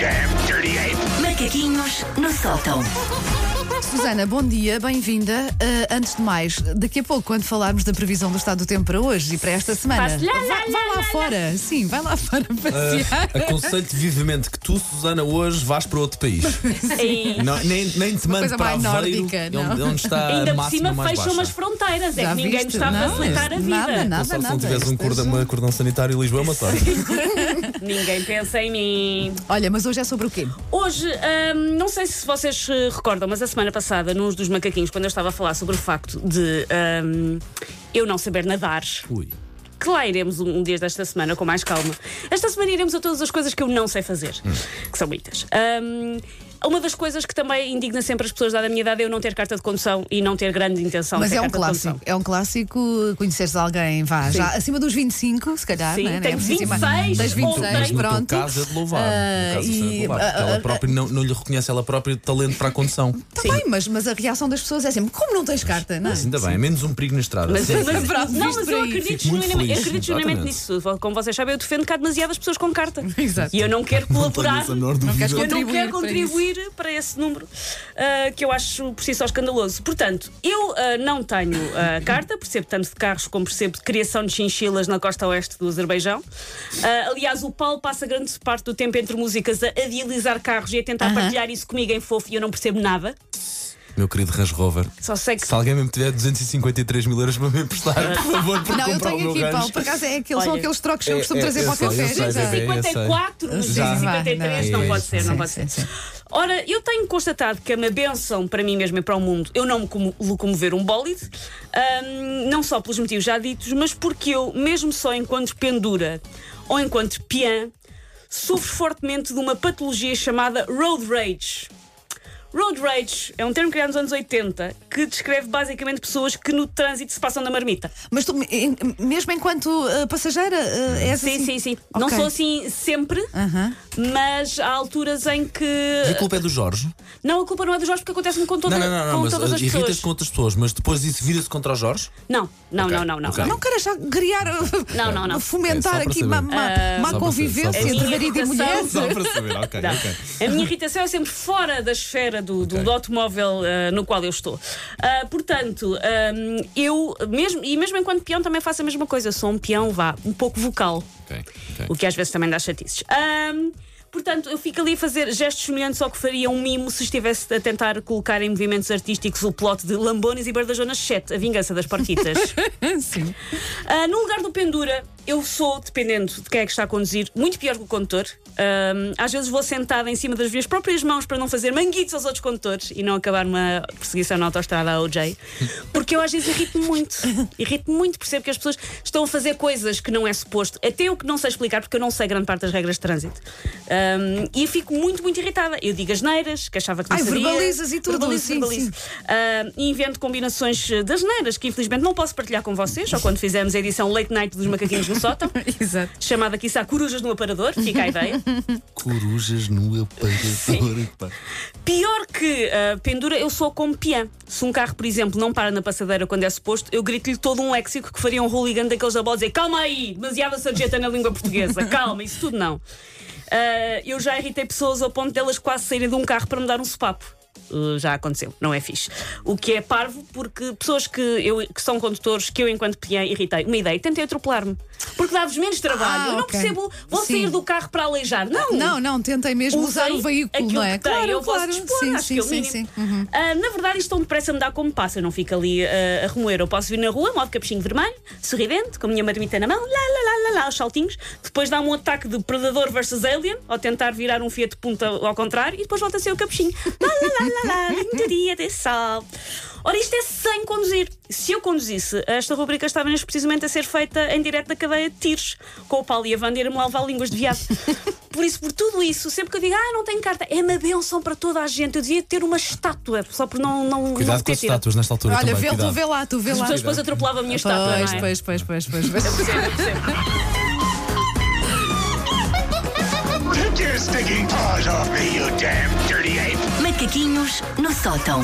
damn dirty ape! Macaquinhos no sótão. Susana, bom dia, bem-vinda. Uh, antes de mais, daqui a pouco, quando falarmos da previsão do estado do tempo para hoje e para esta semana, Faço lá, lá, vai, vai lá, fora. Sim, vai lá fora passear. Ah, Aconselho-te vivamente que tu, Susana, hoje vás para outro país. Não, nem, nem te mando para Aveiro, nórdica, onde, não? onde está ainda por cima fecham umas fronteiras. É Já que ninguém viste? nos está a facilitar a vida. nada, nada. Só se não nada. tivesse um cordão, uma cordão sanitário em Lisboa, é uma sorte. Ninguém pensa em mim. Olha, mas hoje é sobre o quê? Hoje, hum, não sei se vocês eh, recordam, mas a semana passada, nos dos macaquinhos, quando eu estava a falar sobre o facto de hum, eu não saber nadar, Ui. que lá iremos um, um dia desta semana com mais calma. Esta semana iremos a todas as coisas que eu não sei fazer, que são muitas. Hum, uma das coisas que também indigna sempre as pessoas da minha idade é eu não ter carta de condução e não ter grande intenção Mas de ter é um clássico. É um clássico conheceres alguém, vá, Sim. já acima dos 25, se calhar. Sim, é? é ir mais- 26, Tens ou 26, tenho- Mas no pronto. caso é de louvar. No caso isso é de e- louvar. Ah, ela própria não, não lhe reconhece ela própria talento para a condução. Tá bem, mas, mas a reação das pessoas é sempre: como não tens carta? Não é? Mas ainda bem, é menos um perigo na estrada. Mas, mas-. Pronto, não, mas eu acredito genuinamente, nisso. Como vocês sabem, eu defendo demasiadas pessoas com carta. Exato. E eu não quero colaborar. Eu não contribuir quero para contribuir para, esse número ah, que eu acho por si só escandaloso. Portanto, eu ah, não tenho ah, carta, percebo tanto de carros como percebo de criação de chinchilas na costa oeste do Azerbaijão. Ah, aliás, o Paulo passa grande parte do tempo entre músicas a idealizar carros e a tentar partilhar isso comigo em fofo e eu não percebo nada. Meu querido Range Rover. Só sei que Se alguém me tiver 253 mil euros para me emprestar, por favor, para Não, eu tenho meu aqui. Paulo, por acaso é aqueles, são aqueles trocos que eu é- costumo é- trazer para o café. sei, já. bebê. 54, mas Já. 53 não É pode ser, não pode ser. Ora, eu tenho constatado que é uma benção para mim mesmo e para o mundo eu não me como- locomover um bólide, ahm, não só pelos motivos já ditos, mas porque eu, mesmo só enquanto pendura ou enquanto piã, sofro fortemente de uma patologia chamada road rage. Road rage é um termo criado nos anos 80 que descreve basicamente pessoas que no trânsito se passam da marmita. Mas tu, em- mesmo enquanto uh, passageira, uh, és Sim, assim? sim, sim. Não Ok. sou assim sempre, Aham. mas há alturas em que. E a culpa é do Jorge? Não, a culpa não é do Jorge porque acontece-me com, toda, Não, não, não, não com mas todas uh, as irritas pessoas. com outras pessoas, mas depois isso vira-se contra o Jorge? Não, não, Ok, não, não, não. ok. Não queiras já criar, uh, Não, não, não. fomentar É, só para aqui saber. uma Só para convivência saber, só entre marido e mulher. Só para saber, ok, Não. ok. A minha irritação é sempre fora da esfera do, do, Ok. do automóvel ah, no qual eu estou. Ah, portanto, ah, eu, mesmo, e mesmo enquanto peão, também faço a mesma coisa. Sou um peão, vá, um pouco vocal. Ok, ok. O que às vezes também dá chatices. Ahm, portanto, eu fico ali a fazer gestos semelhantes ao que faria um mimo se estivesse a tentar colocar em movimentos artísticos o plot de Lambones e Bardajonas 7, a vingança das partitas. Sim. Ah, no lugar do pendura, eu sou, dependendo de quem é que está a conduzir, muito pior que o condutor. Ahm, às vezes vou sentada em cima das minhas próprias mãos para não fazer manguitos aos outros condutores e não acabar uma perseguição na autostrada à OJ. Porque eu às vezes irrito-me muito. Irrito-me muito, percebo que as pessoas estão a fazer coisas que não é suposto, até eu que não sei explicar, porque eu não sei grande parte das regras de trânsito. Ahm, e eu fico muito, muito irritada. Eu digo as neiras, que achava que não Ai, sabia. verbalizas e tudo, Verbalizo, sim, verbalizo. sim. Invento combinações das neiras que infelizmente não posso partilhar com vocês, ou quando fizemos a edição Late Night dos Macaquinhos no Sótão, Exato. chamada aqui está Corujas no Aparador, fica a ideia. Corujas no aparador. pá. Pior que ah, pendura, eu sou como piã. Se um carro, por exemplo, não para na passadeira quando é suposto, eu grito-lhe todo um léxico que faria um hooligan daqueles da bola dizer calma aí, demasiada sarjeta na língua portuguesa, calma, isso tudo não. Ah, eu já irritei pessoas ao ponto delas quase saírem de um carro para me dar um sopapo. Uh, já aconteceu, não é fixe. O que é parvo, porque pessoas que, eu, que são condutores, que eu, enquanto peão, irritei, uma ideia, tentei atropelar-me. Porque dá-vos menos trabalho. Ah, eu não ok. percebo, vou Sim. sair do carro para aleijar. Não, Não, não, tentei mesmo usar Usei o veículo, não é? que tem, eu posso dispor, sim, acho sim, que é o sim, mínimo. sim. Uhum. Ah, na verdade, isto tão depressa me dá como passa. Eu não fico ali ah, a remoer. Eu posso vir na rua, modo capuchinho vermelho, sorridente, com a minha marmita na mão, lá, lá, lá, lá, lá, aos saltinhos. Depois dá um ataque de predador versus alien, ao tentar virar um Fiat Punta ao contrário, e depois volta a ser o capuchinho. Lá, lá, lá, lá, lá, lindo dia de sol. Ora, isto é sem conduzir. Se eu conduzisse, esta rubrica estava neste precisamente a ser feita em direto da cadeia de tiros, com o Paulo e a Wanda ir-me lá levar línguas de viado. Por isso, por tudo isso, sempre que eu digo, ah, não tenho carta, é uma benção para toda a gente. Eu devia ter uma estátua, só por não, não, não Cuidado com ter as estátuas nesta altura Olha, também. vê, tu vê lá, tu vê As lá. pessoas depois atropelavam a minha estátua, Pois, não é? pois, pois, pois, pois, pois. Percebo, percebo. Stinking paws off me, you damn dirty ape! Macaquinhos no sótão.